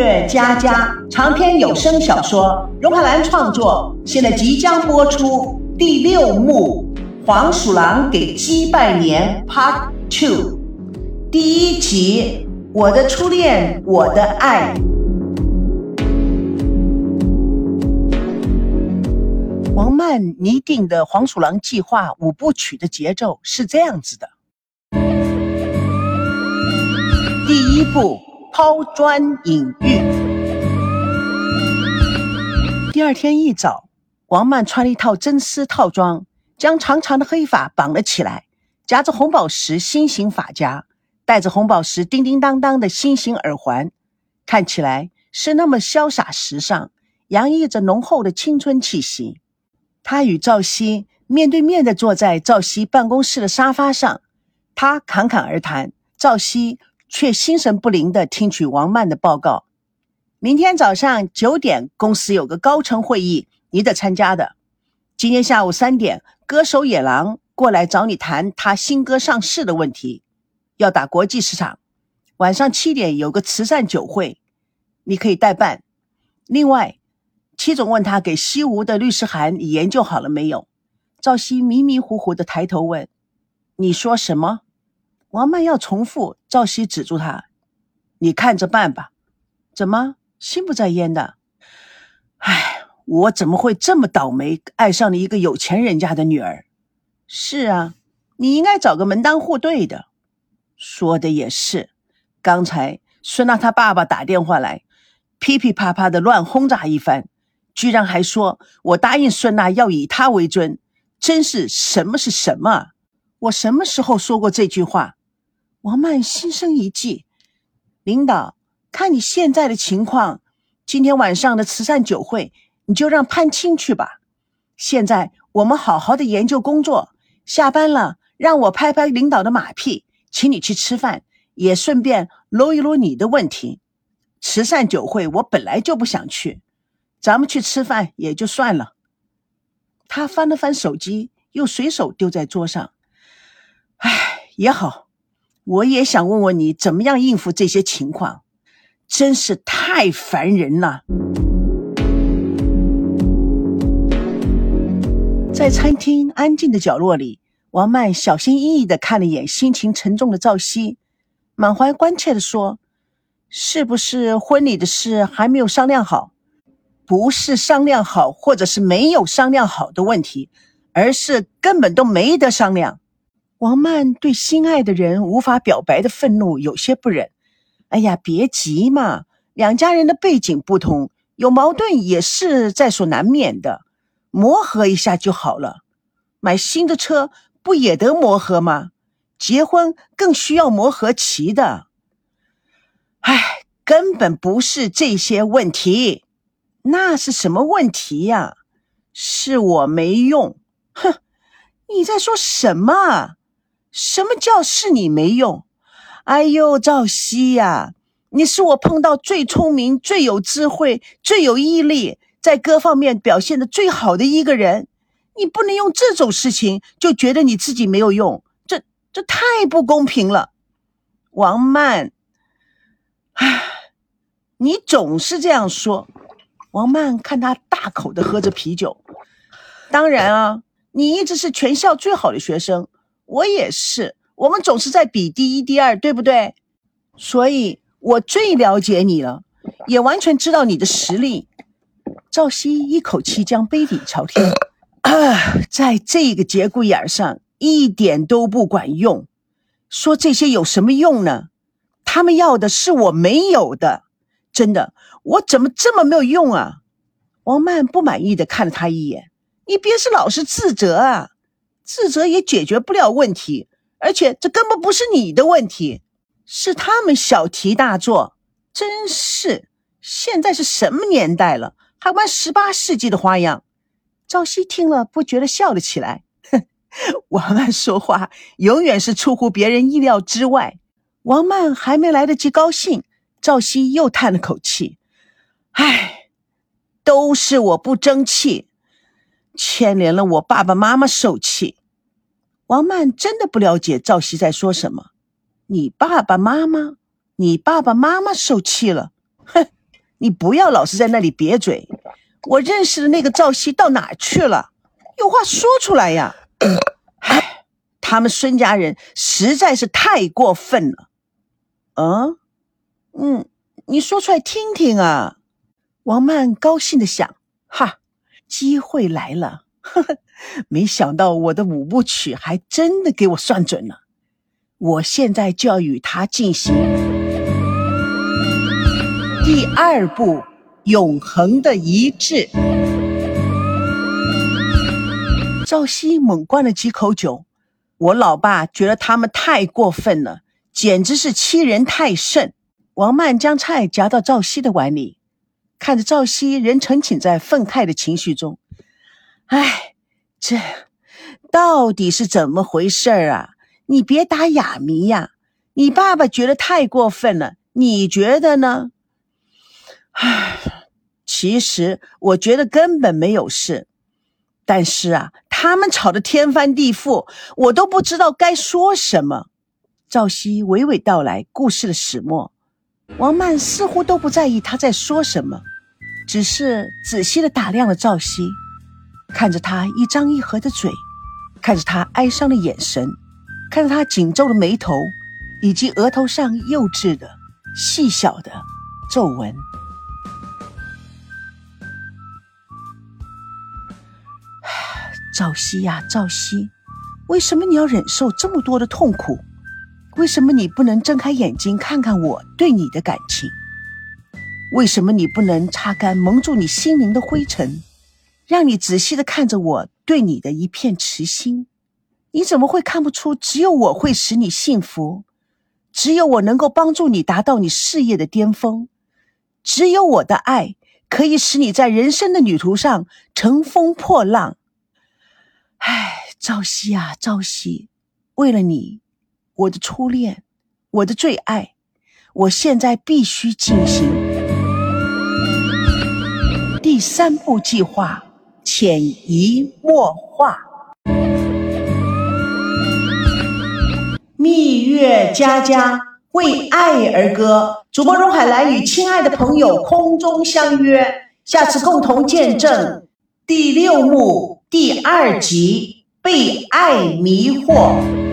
乐佳佳长篇有声小说，荣海兰创作，现在即将播出第六幕《黄鼠狼给鸡拜年》Part Two，第一集《我的初恋，我的爱》。王曼拟定的《黄鼠狼计划》五部曲的节奏是这样子的：第一步。抛砖引玉。第二天一早，王曼穿了一套真丝套装，将长长的黑发绑了起来，夹着红宝石心形发夹，戴着红宝石叮叮当当的心形耳环，看起来是那么潇洒时尚，洋溢着浓厚的青春气息。他与赵熙面对面的坐在赵熙办公室的沙发上，他侃侃而谈，赵熙。却心神不宁地听取王曼的报告。明天早上九点，公司有个高层会议，你得参加的。今天下午三点，歌手野狼过来找你谈他新歌上市的问题，要打国际市场。晚上七点有个慈善酒会，你可以代办。另外，戚总问他给西吴的律师函你研究好了没有？赵熙迷迷糊糊地抬头问：“你说什么？”王曼要重复，赵熙止住他：“你看着办吧。”怎么心不在焉的？哎，我怎么会这么倒霉，爱上了一个有钱人家的女儿？是啊，你应该找个门当户对的。说的也是。刚才孙娜她爸爸打电话来，噼噼啪啪的乱轰炸一番，居然还说我答应孙娜要以她为尊，真是什么是什么？我什么时候说过这句话？王曼心生一计，领导，看你现在的情况，今天晚上的慈善酒会，你就让潘青去吧。现在我们好好的研究工作，下班了让我拍拍领导的马屁，请你去吃饭，也顺便搂一搂你的问题。慈善酒会我本来就不想去，咱们去吃饭也就算了。他翻了翻手机，又随手丢在桌上。唉，也好。我也想问问你，怎么样应付这些情况？真是太烦人了。在餐厅安静的角落里，王曼小心翼翼的看了一眼心情沉重的赵熙，满怀关切的说：“是不是婚礼的事还没有商量好？不是商量好，或者是没有商量好的问题，而是根本都没得商量。”王曼对心爱的人无法表白的愤怒有些不忍。哎呀，别急嘛，两家人的背景不同，有矛盾也是在所难免的，磨合一下就好了。买新的车不也得磨合吗？结婚更需要磨合期的。哎，根本不是这些问题，那是什么问题呀？是我没用。哼，你在说什么？什么叫是你没用？哎呦，赵熙呀，你是我碰到最聪明、最有智慧、最有毅力，在各方面表现的最好的一个人。你不能用这种事情就觉得你自己没有用，这这太不公平了。王曼，唉，你总是这样说。王曼看他大口的喝着啤酒。当然啊，你一直是全校最好的学生。我也是，我们总是在比第一、第二，对不对？所以我最了解你了，也完全知道你的实力。赵熙一口气将杯底朝天，啊在这个节骨眼上一点都不管用。说这些有什么用呢？他们要的是我没有的，真的，我怎么这么没有用啊？王曼不满意的看了他一眼，你别是老是自责啊。自责也解决不了问题，而且这根本不是你的问题，是他们小题大做。真是，现在是什么年代了，还玩十八世纪的花样？赵熙听了不觉得笑了起来。哼，王曼说话永远是出乎别人意料之外。王曼还没来得及高兴，赵熙又叹了口气：“唉，都是我不争气，牵连了我爸爸妈妈受气。”王曼真的不了解赵熙在说什么。你爸爸妈妈，你爸爸妈妈受气了，哼，你不要老是在那里瘪嘴。我认识的那个赵熙到哪去了？有话说出来呀！唉，他们孙家人实在是太过分了。嗯，嗯，你说出来听听啊！王曼高兴的想：哈，机会来了！呵呵，没想到我的五部曲还真的给我算准了。我现在就要与他进行第二步，永恒的一致。赵熙猛灌了几口酒，我老爸觉得他们太过分了，简直是欺人太甚。王曼将菜夹到赵熙的碗里，看着赵熙仍沉浸在愤慨的情绪中，唉，这到底是怎么回事啊？你别打哑谜呀！你爸爸觉得太过分了，你觉得呢？唉，其实我觉得根本没有事，但是啊，他们吵得天翻地覆，我都不知道该说什么。赵熙娓娓道来故事的始末，王曼似乎都不在意他在说什么，只是仔细的打量了赵熙，看着他一张一合的嘴，看着他哀伤的眼神。看着他紧皱的眉头，以及额头上幼稚的、细小的皱纹。赵熙呀，赵熙，为什么你要忍受这么多的痛苦？为什么你不能睁开眼睛看看我对你的感情？为什么你不能擦干蒙住你心灵的灰尘，让你仔细的看着我对你的一片痴心？你怎么会看不出，只有我会使你幸福，只有我能够帮助你达到你事业的巅峰，只有我的爱可以使你在人生的旅途上乘风破浪。唉，朝夕啊，朝夕，为了你，我的初恋，我的最爱，我现在必须进行第三步计划，潜移默化。蜜月佳佳为爱而歌，主播荣海兰与亲爱的朋友空中相约，下次共同见证第六幕第二集被爱迷惑。